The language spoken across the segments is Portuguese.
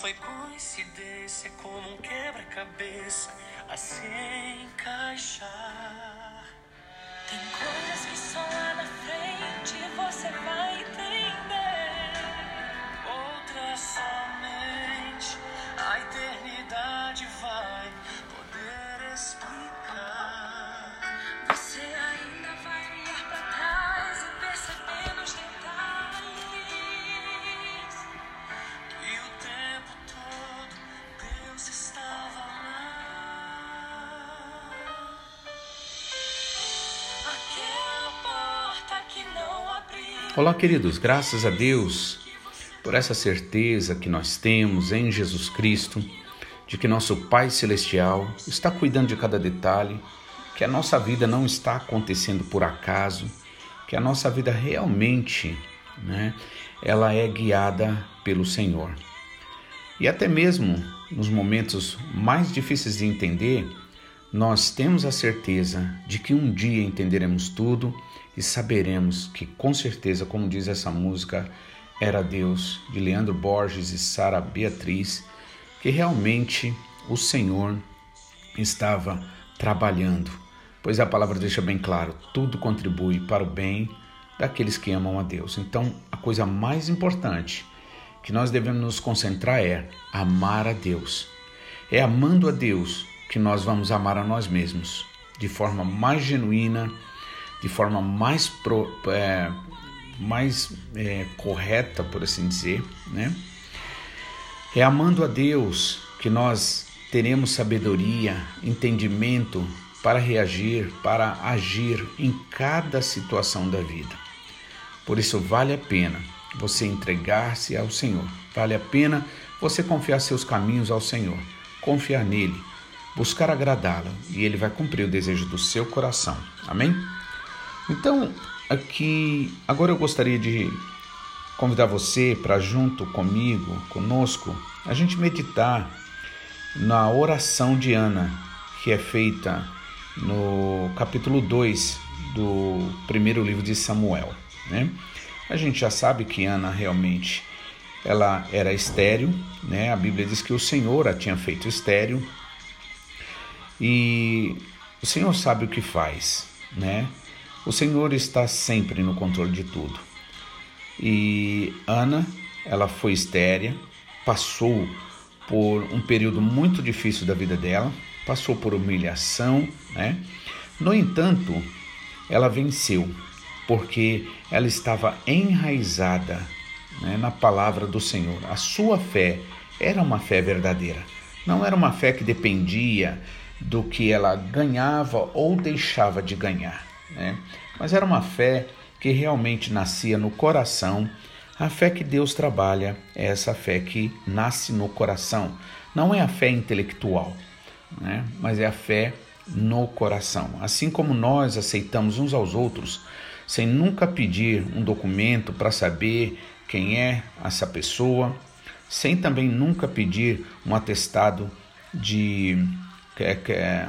Foi coincidência como um quebra-cabeça a se encaixar. Tem coisas que só Olá, queridos, graças a Deus por essa certeza que nós temos em Jesus Cristo, de que nosso Pai Celestial está cuidando de cada detalhe, que a nossa vida não está acontecendo por acaso, que a nossa vida realmente, né, ela é guiada pelo Senhor. E até mesmo nos momentos mais difíceis de entender, nós temos a certeza de que um dia entenderemos tudo e saberemos que, com certeza, como diz essa música, era Deus, de Leandro Borges e Sara Beatriz, que realmente o Senhor estava trabalhando, pois a palavra deixa bem claro: tudo contribui para o bem daqueles que amam a Deus. Então, a coisa mais importante que nós devemos nos concentrar é amar a Deus. É amando a Deus que nós vamos amar a nós mesmos de forma mais genuína, de forma mais, pro, é, mais é, correta, por assim dizer, né? É amando a Deus que nós teremos sabedoria, entendimento para reagir, para agir em cada situação da vida. Por isso vale a pena você entregar-se ao Senhor. Vale a pena você confiar seus caminhos ao Senhor, confiar nele, buscar agradá-lo e ele vai cumprir o desejo do seu coração. Amém? Então, aqui, agora eu gostaria de convidar você para junto comigo, conosco, a gente meditar na oração de Ana, que é feita no capítulo 2 do primeiro livro de Samuel, né? A gente já sabe que Ana realmente ela era estéril, né? A Bíblia diz que o Senhor a tinha feito estéril. E o Senhor sabe o que faz, né? O Senhor está sempre no controle de tudo. E Ana, ela foi estéria, passou por um período muito difícil da vida dela, passou por humilhação, né? No entanto, ela venceu, porque ela estava enraizada né, na palavra do Senhor. A sua fé era uma fé verdadeira, não era uma fé que dependia do que ela ganhava ou deixava de ganhar, né? mas era uma fé que realmente nascia no coração. A fé que Deus trabalha é essa fé que nasce no coração, não é a fé intelectual, né? mas é a fé no coração. Assim como nós aceitamos uns aos outros, sem nunca pedir um documento para saber quem é essa pessoa, sem também nunca pedir um atestado de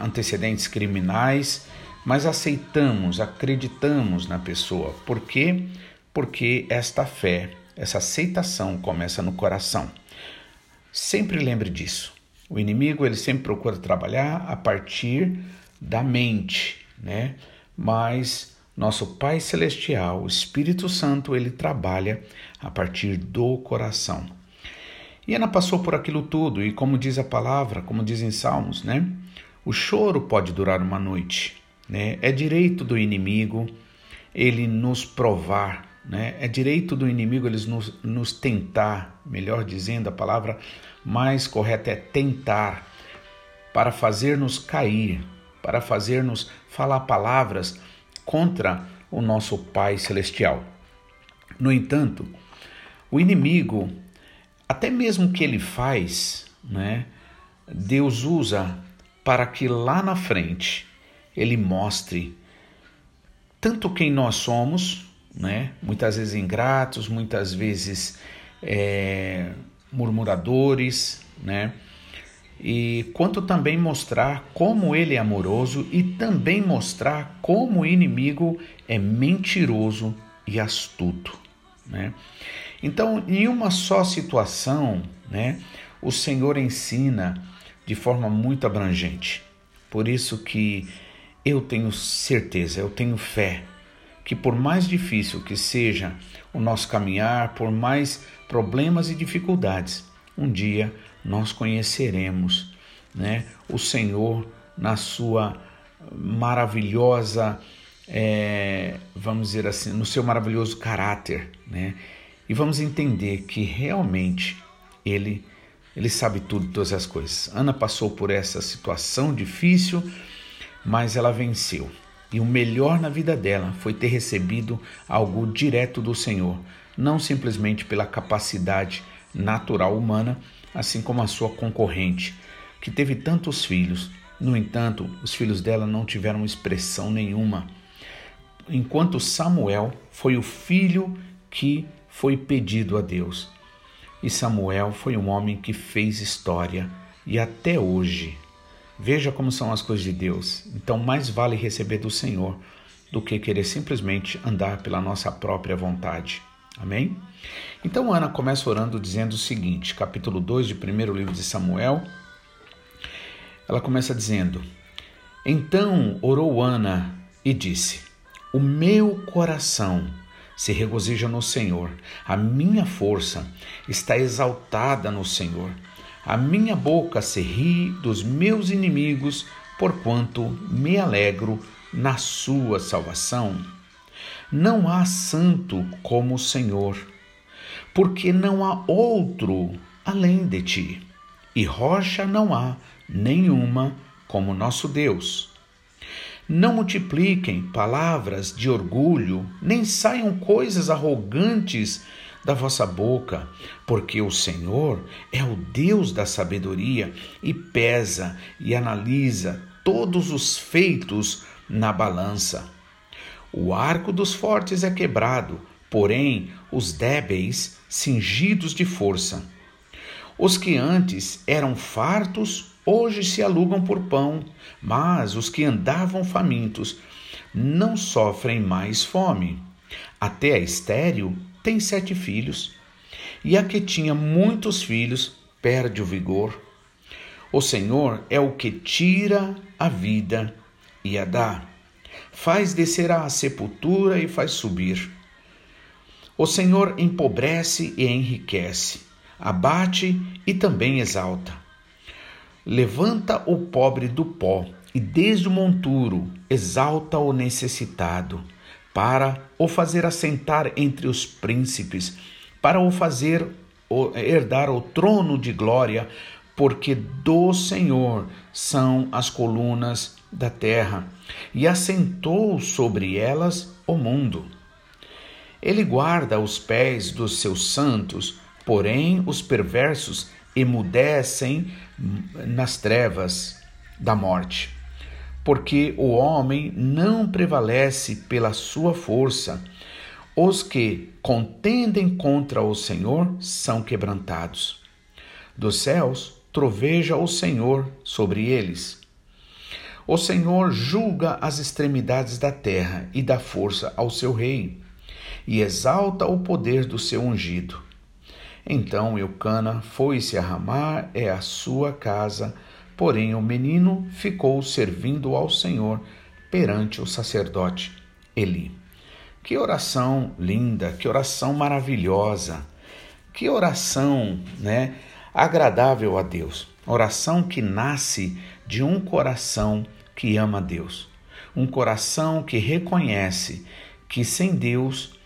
antecedentes criminais, mas aceitamos, acreditamos na pessoa. Por quê? Porque esta fé, essa aceitação começa no coração. Sempre lembre disso. O inimigo ele sempre procura trabalhar a partir da mente, né? Mas nosso Pai celestial, o Espírito Santo, ele trabalha a partir do coração. E Ana passou por aquilo tudo, e como diz a palavra, como dizem Salmos, né? O choro pode durar uma noite, né? É direito do inimigo ele nos provar, né? É direito do inimigo eles nos, nos tentar, melhor dizendo, a palavra mais correta é tentar, para fazer-nos cair, para fazer-nos falar palavras contra o nosso Pai Celestial. No entanto, o inimigo, até mesmo que ele faz, né, Deus usa para que lá na frente ele mostre tanto quem nós somos, né, muitas vezes ingratos, muitas vezes é, murmuradores, né, e quanto também mostrar como ele é amoroso e também mostrar como o inimigo é mentiroso e astuto, né? Então, em uma só situação, né, o Senhor ensina de forma muito abrangente. Por isso que eu tenho certeza, eu tenho fé que por mais difícil que seja o nosso caminhar, por mais problemas e dificuldades, um dia nós conheceremos, né, o Senhor na sua maravilhosa, é, vamos dizer assim, no seu maravilhoso caráter, né, e vamos entender que realmente Ele ele sabe tudo, todas as coisas. Ana passou por essa situação difícil, mas ela venceu. E o melhor na vida dela foi ter recebido algo direto do Senhor, não simplesmente pela capacidade natural humana, assim como a sua concorrente, que teve tantos filhos. No entanto, os filhos dela não tiveram expressão nenhuma. Enquanto Samuel foi o filho que foi pedido a Deus. E Samuel foi um homem que fez história e até hoje. Veja como são as coisas de Deus. Então, mais vale receber do Senhor do que querer simplesmente andar pela nossa própria vontade. Amém? Então, Ana começa orando dizendo o seguinte, capítulo 2 de primeiro livro de Samuel. Ela começa dizendo: Então orou Ana e disse: O meu coração se regozija no Senhor. A minha força está exaltada no Senhor. A minha boca se ri dos meus inimigos, porquanto me alegro na sua salvação. Não há santo como o Senhor, porque não há outro além de ti, e rocha não há nenhuma como nosso Deus. Não multipliquem palavras de orgulho, nem saiam coisas arrogantes da vossa boca, porque o Senhor é o Deus da sabedoria e pesa e analisa todos os feitos na balança. O arco dos fortes é quebrado, porém os débeis cingidos de força. Os que antes eram fartos hoje se alugam por pão, mas os que andavam famintos não sofrem mais fome. Até a estéril tem sete filhos, e a que tinha muitos filhos perde o vigor. O Senhor é o que tira a vida e a dá, faz descer à sepultura e faz subir. O Senhor empobrece e enriquece, abate e também exalta. Levanta o pobre do pó e desde o monturo exalta o necessitado, para o fazer assentar entre os príncipes, para o fazer herdar o trono de glória, porque do Senhor são as colunas da terra, e assentou sobre elas o mundo. Ele guarda os pés dos seus santos, porém os perversos emudecem nas trevas da morte. Porque o homem não prevalece pela sua força. Os que contendem contra o Senhor são quebrantados. Dos céus troveja o Senhor sobre eles. O Senhor julga as extremidades da terra e dá força ao seu rei, e exalta o poder do seu ungido. Então Eucana foi-se a Ramá, é a sua casa, porém o menino ficou servindo ao Senhor perante o sacerdote Eli. Que oração linda, que oração maravilhosa, que oração, né, agradável a Deus. Oração que nasce de um coração que ama Deus, um coração que reconhece que sem Deus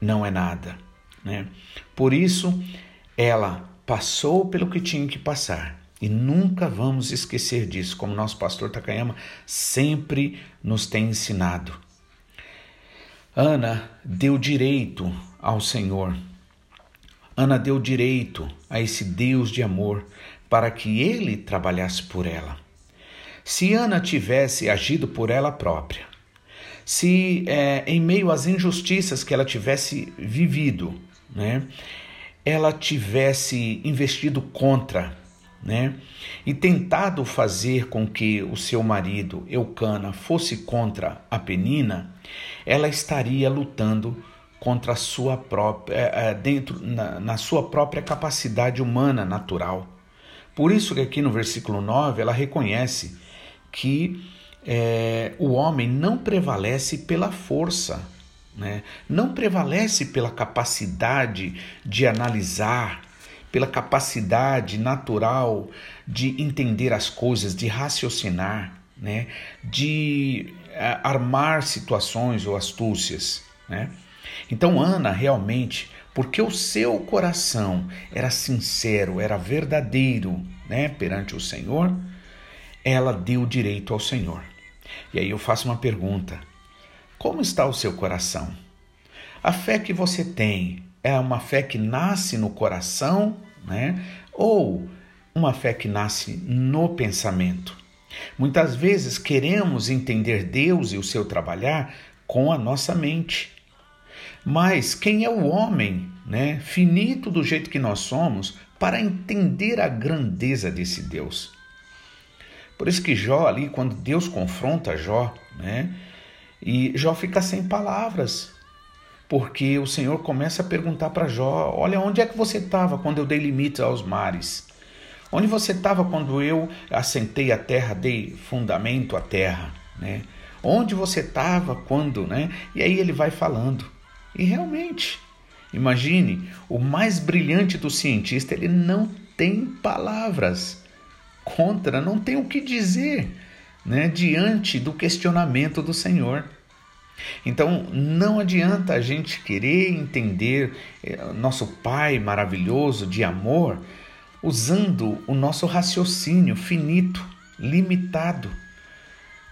não é nada, né? Por isso, ela passou pelo que tinha que passar. E nunca vamos esquecer disso, como nosso pastor Takayama sempre nos tem ensinado. Ana deu direito ao Senhor. Ana deu direito a esse Deus de amor para que ele trabalhasse por ela. Se Ana tivesse agido por ela própria, se é, em meio às injustiças que ela tivesse vivido, né, ela tivesse investido contra, né? E tentado fazer com que o seu marido, Eucana, fosse contra a Penina, ela estaria lutando contra a sua própria, é, é, dentro, na, na sua própria capacidade humana natural. Por isso que aqui no versículo 9 ela reconhece que é, o homem não prevalece pela força, né? não prevalece pela capacidade de analisar, pela capacidade natural de entender as coisas, de raciocinar, né? de uh, armar situações ou astúcias. Né? Então, Ana realmente, porque o seu coração era sincero, era verdadeiro né? perante o Senhor, ela deu direito ao Senhor. E aí eu faço uma pergunta: como está o seu coração? A fé que você tem é uma fé que nasce no coração, né? Ou uma fé que nasce no pensamento? Muitas vezes queremos entender Deus e o seu trabalhar com a nossa mente. Mas quem é o homem, né, finito do jeito que nós somos, para entender a grandeza desse Deus? Por isso que Jó ali, quando Deus confronta Jó, né, e Jó fica sem palavras, porque o Senhor começa a perguntar para Jó: Olha, onde é que você estava quando eu dei limites aos mares? Onde você estava quando eu assentei a terra, dei fundamento à terra? Né? Onde você estava quando, né? E aí ele vai falando. E realmente, imagine, o mais brilhante do cientista, ele não tem palavras contra, não tem o que dizer, né? Diante do questionamento do Senhor. Então não adianta a gente querer entender eh, nosso Pai maravilhoso de amor usando o nosso raciocínio finito, limitado.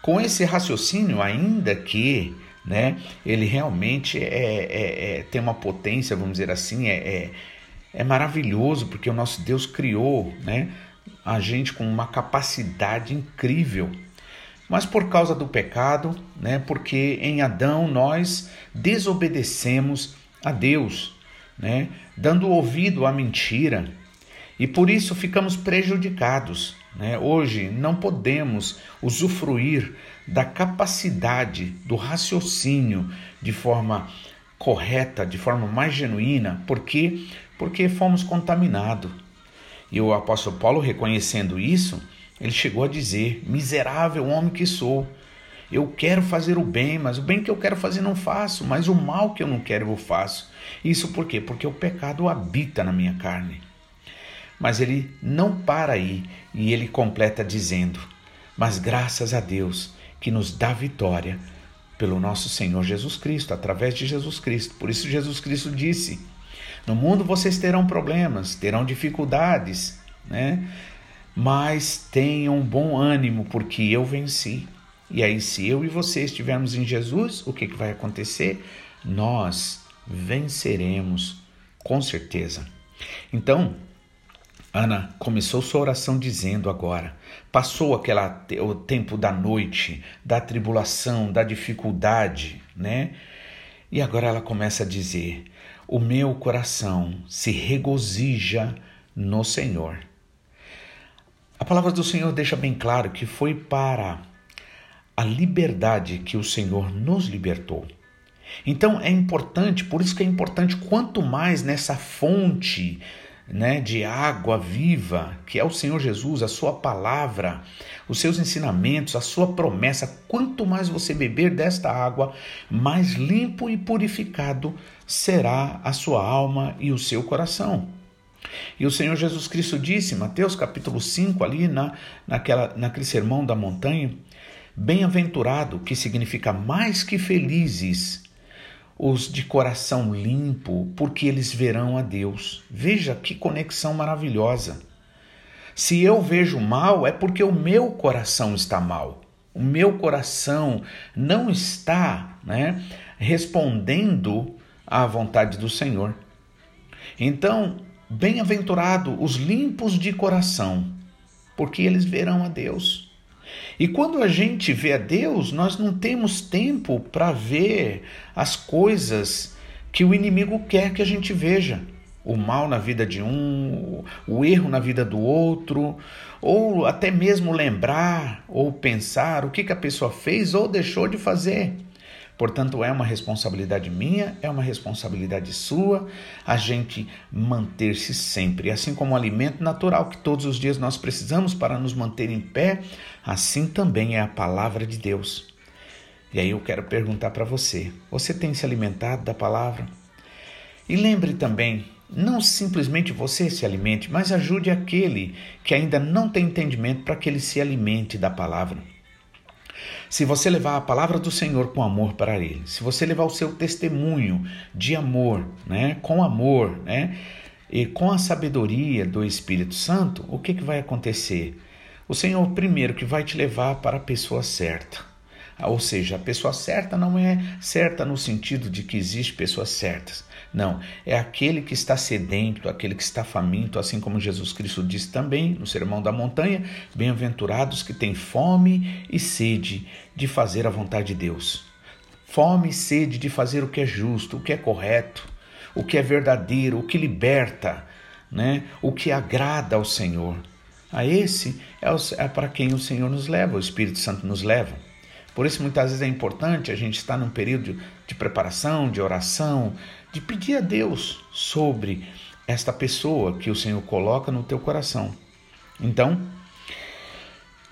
Com esse raciocínio, ainda que né, ele realmente é, é, é, tem uma potência, vamos dizer assim, é, é, é maravilhoso, porque o nosso Deus criou né, a gente com uma capacidade incrível mas por causa do pecado, né, porque em Adão nós desobedecemos a Deus, né, dando ouvido à mentira, e por isso ficamos prejudicados. Né? Hoje não podemos usufruir da capacidade do raciocínio de forma correta, de forma mais genuína, porque porque fomos contaminados. E o apóstolo Paulo reconhecendo isso, ele chegou a dizer: Miserável homem que sou, eu quero fazer o bem, mas o bem que eu quero fazer não faço, mas o mal que eu não quero eu faço. Isso por quê? Porque o pecado habita na minha carne. Mas ele não para aí e ele completa dizendo: Mas graças a Deus que nos dá vitória pelo nosso Senhor Jesus Cristo, através de Jesus Cristo. Por isso Jesus Cristo disse: No mundo vocês terão problemas, terão dificuldades, né? Mas tenham bom ânimo, porque eu venci. E aí, se eu e você estivermos em Jesus, o que, que vai acontecer? Nós venceremos, com certeza. Então, Ana começou sua oração dizendo agora: passou aquela, o tempo da noite, da tribulação, da dificuldade, né? E agora ela começa a dizer: O meu coração se regozija no Senhor. A palavra do Senhor deixa bem claro que foi para a liberdade que o Senhor nos libertou. Então é importante, por isso que é importante quanto mais nessa fonte, né, de água viva, que é o Senhor Jesus, a sua palavra, os seus ensinamentos, a sua promessa, quanto mais você beber desta água, mais limpo e purificado será a sua alma e o seu coração. E o Senhor Jesus Cristo disse, Mateus capítulo 5, ali na, naquela, naquele sermão da montanha, bem-aventurado, que significa mais que felizes, os de coração limpo, porque eles verão a Deus. Veja que conexão maravilhosa. Se eu vejo mal, é porque o meu coração está mal. O meu coração não está né, respondendo à vontade do Senhor. Então, Bem-aventurado os limpos de coração, porque eles verão a Deus. E quando a gente vê a Deus, nós não temos tempo para ver as coisas que o inimigo quer que a gente veja. O mal na vida de um, o erro na vida do outro, ou até mesmo lembrar ou pensar o que, que a pessoa fez ou deixou de fazer. Portanto, é uma responsabilidade minha, é uma responsabilidade sua a gente manter-se sempre. Assim como o alimento natural que todos os dias nós precisamos para nos manter em pé, assim também é a palavra de Deus. E aí eu quero perguntar para você: você tem se alimentado da palavra? E lembre também, não simplesmente você se alimente, mas ajude aquele que ainda não tem entendimento para que ele se alimente da palavra. Se você levar a palavra do Senhor com amor para ele, se você levar o seu testemunho de amor, né, com amor, né, e com a sabedoria do Espírito Santo, o que, que vai acontecer? O Senhor, primeiro, que vai te levar para a pessoa certa. Ou seja, a pessoa certa não é certa no sentido de que existe pessoas certas. Não, é aquele que está sedento, aquele que está faminto, assim como Jesus Cristo disse também no Sermão da Montanha: bem-aventurados que têm fome e sede de fazer a vontade de Deus. Fome e sede de fazer o que é justo, o que é correto, o que é verdadeiro, o que liberta, né? o que agrada ao Senhor. A esse é, é para quem o Senhor nos leva, o Espírito Santo nos leva. Por isso, muitas vezes é importante a gente estar num período de preparação, de oração, de pedir a Deus sobre esta pessoa que o Senhor coloca no teu coração. Então,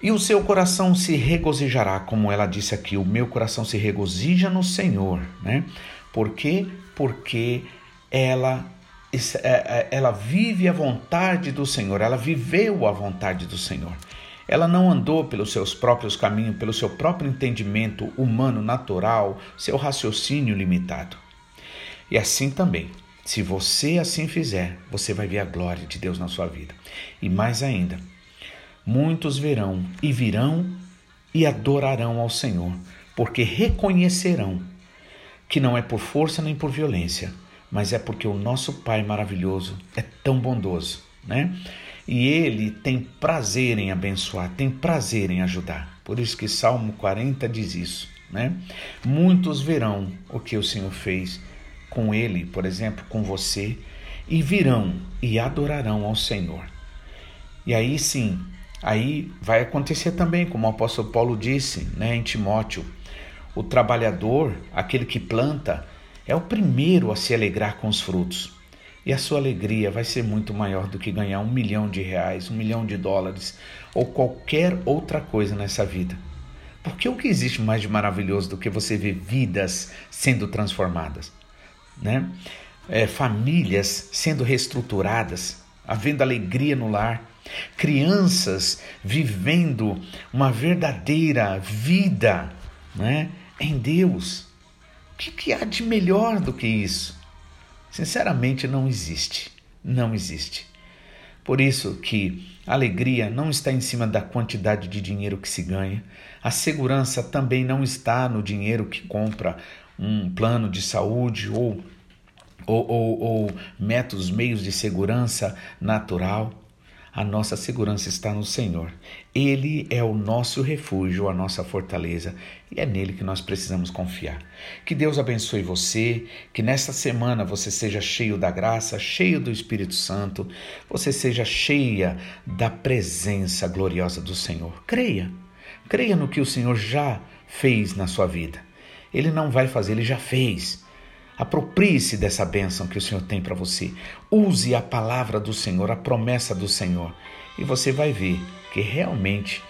e o seu coração se regozijará, como ela disse aqui, o meu coração se regozija no Senhor, né? Por quê? Porque ela é, é, ela vive a vontade do Senhor, ela viveu a vontade do Senhor. Ela não andou pelos seus próprios caminhos, pelo seu próprio entendimento humano natural, seu raciocínio limitado. E assim também, se você assim fizer, você vai ver a glória de Deus na sua vida. E mais ainda, muitos verão e virão e adorarão ao Senhor, porque reconhecerão que não é por força nem por violência, mas é porque o nosso Pai maravilhoso é tão bondoso, né? E ele tem prazer em abençoar, tem prazer em ajudar. Por isso que Salmo 40 diz isso, né? Muitos verão o que o Senhor fez com ele, por exemplo, com você, e virão e adorarão ao Senhor. E aí sim, aí vai acontecer também, como o apóstolo Paulo disse, né, em Timóteo, o trabalhador, aquele que planta, é o primeiro a se alegrar com os frutos. E a sua alegria vai ser muito maior do que ganhar um milhão de reais, um milhão de dólares ou qualquer outra coisa nessa vida. Porque o que existe mais de maravilhoso do que você ver vidas sendo transformadas? Né? É, famílias sendo reestruturadas, havendo alegria no lar, crianças vivendo uma verdadeira vida né, em Deus. O que, que há de melhor do que isso? Sinceramente, não existe. Não existe. Por isso que a alegria não está em cima da quantidade de dinheiro que se ganha. A segurança também não está no dinheiro que compra um plano de saúde ou, ou, ou, ou métodos, meios de segurança natural. A nossa segurança está no Senhor. Ele é o nosso refúgio, a nossa fortaleza, e é nele que nós precisamos confiar. Que Deus abençoe você, que nesta semana você seja cheio da graça, cheio do Espírito Santo, você seja cheia da presença gloriosa do Senhor. Creia, creia no que o Senhor já fez na sua vida. Ele não vai fazer, ele já fez. Aproprie-se dessa bênção que o Senhor tem para você. Use a palavra do Senhor, a promessa do Senhor, e você vai ver que realmente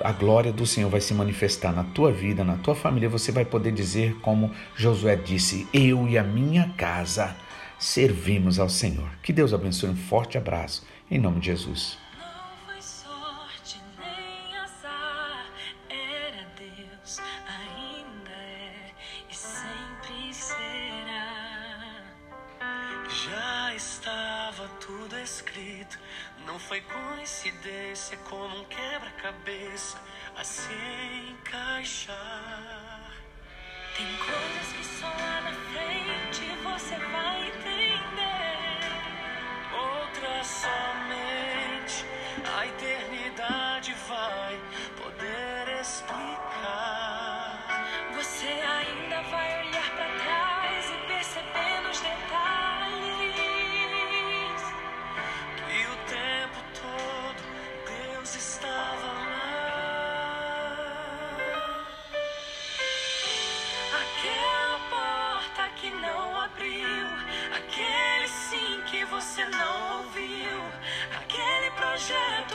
a glória do Senhor vai se manifestar na tua vida, na tua família. Você vai poder dizer, como Josué disse: Eu e a minha casa servimos ao Senhor. Que Deus abençoe. Um forte abraço. Em nome de Jesus. A eternidade vai poder explicar. Aquele